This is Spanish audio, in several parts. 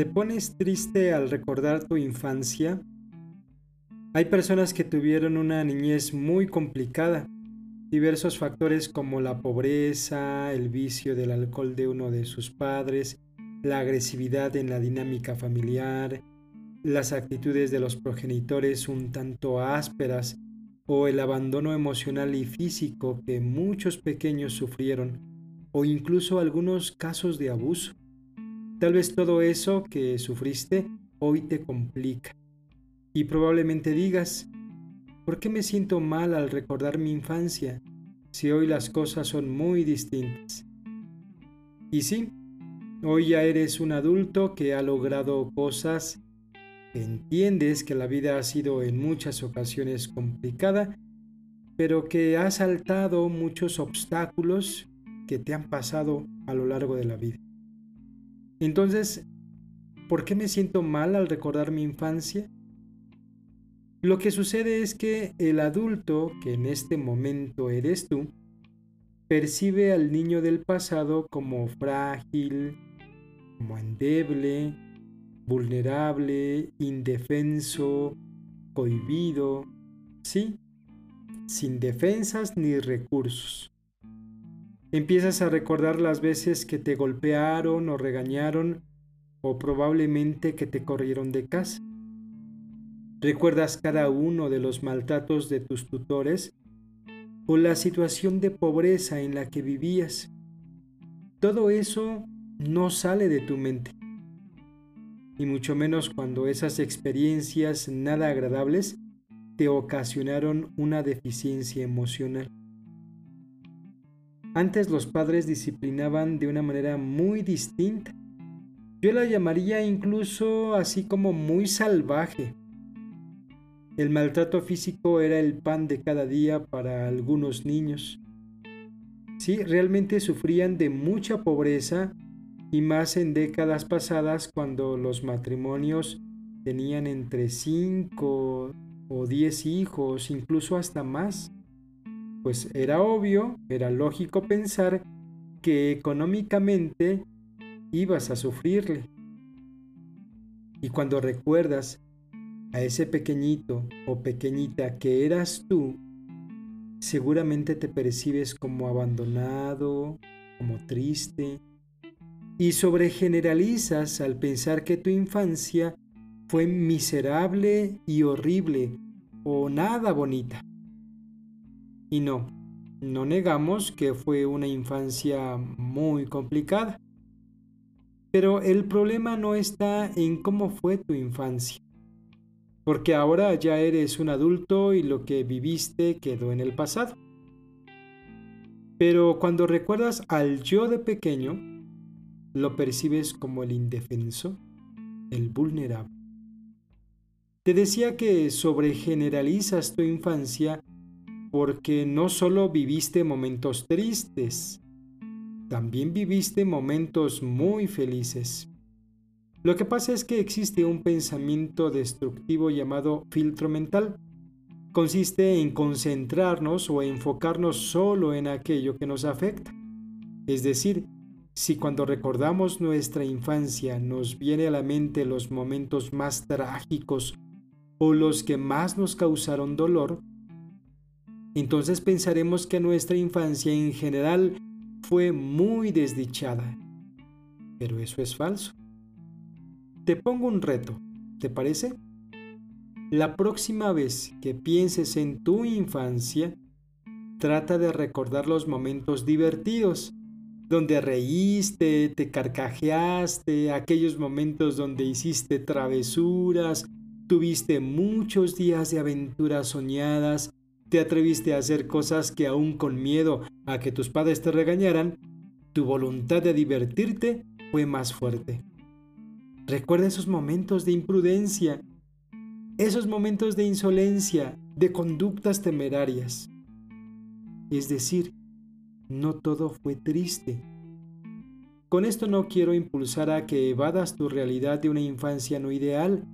¿Te pones triste al recordar tu infancia? Hay personas que tuvieron una niñez muy complicada. Diversos factores como la pobreza, el vicio del alcohol de uno de sus padres, la agresividad en la dinámica familiar, las actitudes de los progenitores un tanto ásperas o el abandono emocional y físico que muchos pequeños sufrieron, o incluso algunos casos de abuso. Tal vez todo eso que sufriste hoy te complica. Y probablemente digas, ¿por qué me siento mal al recordar mi infancia si hoy las cosas son muy distintas? Y sí, hoy ya eres un adulto que ha logrado cosas, entiendes que la vida ha sido en muchas ocasiones complicada, pero que ha saltado muchos obstáculos que te han pasado a lo largo de la vida. Entonces, ¿por qué me siento mal al recordar mi infancia? Lo que sucede es que el adulto, que en este momento eres tú, percibe al niño del pasado como frágil, como endeble, vulnerable, indefenso, cohibido, sí, sin defensas ni recursos. Empiezas a recordar las veces que te golpearon o regañaron o probablemente que te corrieron de casa. Recuerdas cada uno de los maltratos de tus tutores o la situación de pobreza en la que vivías. Todo eso no sale de tu mente. Y mucho menos cuando esas experiencias nada agradables te ocasionaron una deficiencia emocional. Antes los padres disciplinaban de una manera muy distinta. Yo la llamaría incluso así como muy salvaje. El maltrato físico era el pan de cada día para algunos niños. Sí, realmente sufrían de mucha pobreza y más en décadas pasadas cuando los matrimonios tenían entre 5 o 10 hijos, incluso hasta más pues era obvio, era lógico pensar que económicamente ibas a sufrirle. Y cuando recuerdas a ese pequeñito o pequeñita que eras tú, seguramente te percibes como abandonado, como triste, y sobregeneralizas al pensar que tu infancia fue miserable y horrible o nada bonita. Y no, no negamos que fue una infancia muy complicada. Pero el problema no está en cómo fue tu infancia, porque ahora ya eres un adulto y lo que viviste quedó en el pasado. Pero cuando recuerdas al yo de pequeño, lo percibes como el indefenso, el vulnerable. Te decía que sobregeneralizas tu infancia porque no solo viviste momentos tristes, también viviste momentos muy felices. Lo que pasa es que existe un pensamiento destructivo llamado filtro mental. Consiste en concentrarnos o enfocarnos solo en aquello que nos afecta. Es decir, si cuando recordamos nuestra infancia nos viene a la mente los momentos más trágicos o los que más nos causaron dolor, entonces pensaremos que nuestra infancia en general fue muy desdichada. Pero eso es falso. Te pongo un reto, ¿te parece? La próxima vez que pienses en tu infancia, trata de recordar los momentos divertidos, donde reíste, te carcajeaste, aquellos momentos donde hiciste travesuras, tuviste muchos días de aventuras soñadas te atreviste a hacer cosas que aún con miedo a que tus padres te regañaran, tu voluntad de divertirte fue más fuerte. Recuerda esos momentos de imprudencia, esos momentos de insolencia, de conductas temerarias. Es decir, no todo fue triste. Con esto no quiero impulsar a que evadas tu realidad de una infancia no ideal,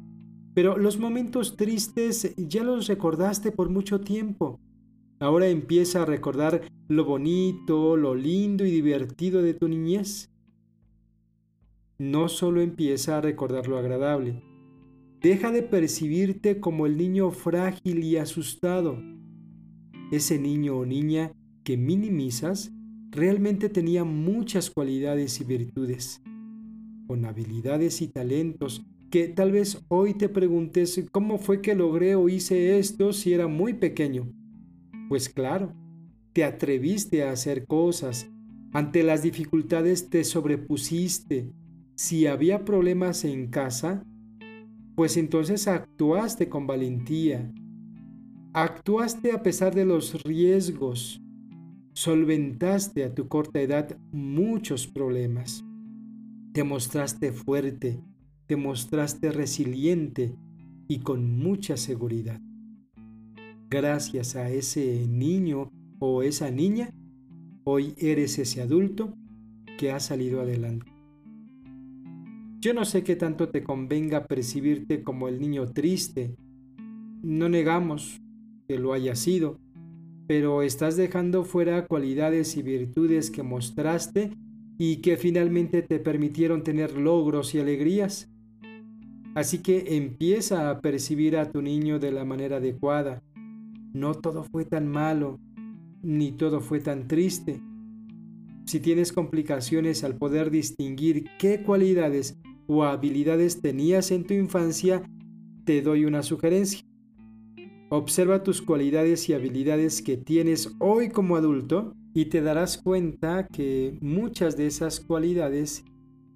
pero los momentos tristes ya los recordaste por mucho tiempo. Ahora empieza a recordar lo bonito, lo lindo y divertido de tu niñez. no solo empieza a recordar lo agradable, deja de percibirte como el niño frágil y asustado. Ese niño o niña que minimizas realmente tenía muchas cualidades y virtudes, con habilidades y talentos que tal vez hoy te preguntes cómo fue que logré o hice esto si era muy pequeño. Pues claro, te atreviste a hacer cosas, ante las dificultades te sobrepusiste, si había problemas en casa, pues entonces actuaste con valentía, actuaste a pesar de los riesgos, solventaste a tu corta edad muchos problemas, te mostraste fuerte, te mostraste resiliente y con mucha seguridad. Gracias a ese niño o esa niña, hoy eres ese adulto que ha salido adelante. Yo no sé qué tanto te convenga percibirte como el niño triste. No negamos que lo haya sido, pero estás dejando fuera cualidades y virtudes que mostraste y que finalmente te permitieron tener logros y alegrías. Así que empieza a percibir a tu niño de la manera adecuada. No todo fue tan malo, ni todo fue tan triste. Si tienes complicaciones al poder distinguir qué cualidades o habilidades tenías en tu infancia, te doy una sugerencia. Observa tus cualidades y habilidades que tienes hoy como adulto y te darás cuenta que muchas de esas cualidades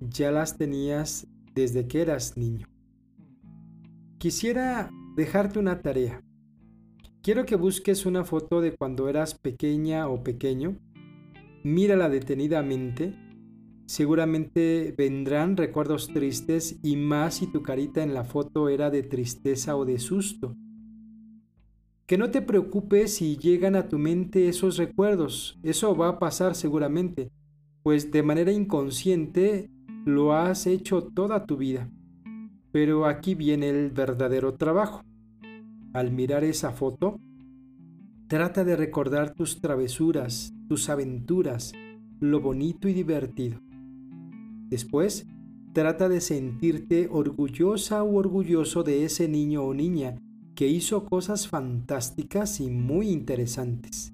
ya las tenías desde que eras niño. Quisiera dejarte una tarea. Quiero que busques una foto de cuando eras pequeña o pequeño. Mírala detenidamente. Seguramente vendrán recuerdos tristes y más si tu carita en la foto era de tristeza o de susto. Que no te preocupes si llegan a tu mente esos recuerdos. Eso va a pasar seguramente, pues de manera inconsciente lo has hecho toda tu vida. Pero aquí viene el verdadero trabajo. Al mirar esa foto, trata de recordar tus travesuras, tus aventuras, lo bonito y divertido. Después, trata de sentirte orgullosa o orgulloso de ese niño o niña que hizo cosas fantásticas y muy interesantes.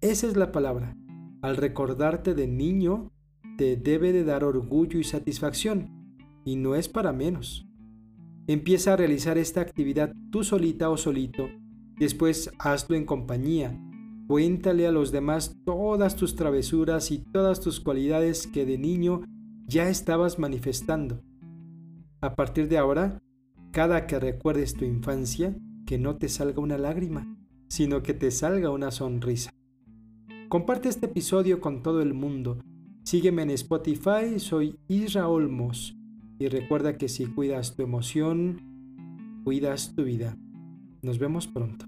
Esa es la palabra. Al recordarte de niño, te debe de dar orgullo y satisfacción y no es para menos. Empieza a realizar esta actividad tú solita o solito, después hazlo en compañía. Cuéntale a los demás todas tus travesuras y todas tus cualidades que de niño ya estabas manifestando. A partir de ahora, cada que recuerdes tu infancia, que no te salga una lágrima, sino que te salga una sonrisa. Comparte este episodio con todo el mundo. Sígueme en Spotify, soy Isra Olmos y recuerda que si cuidas tu emoción, cuidas tu vida. Nos vemos pronto.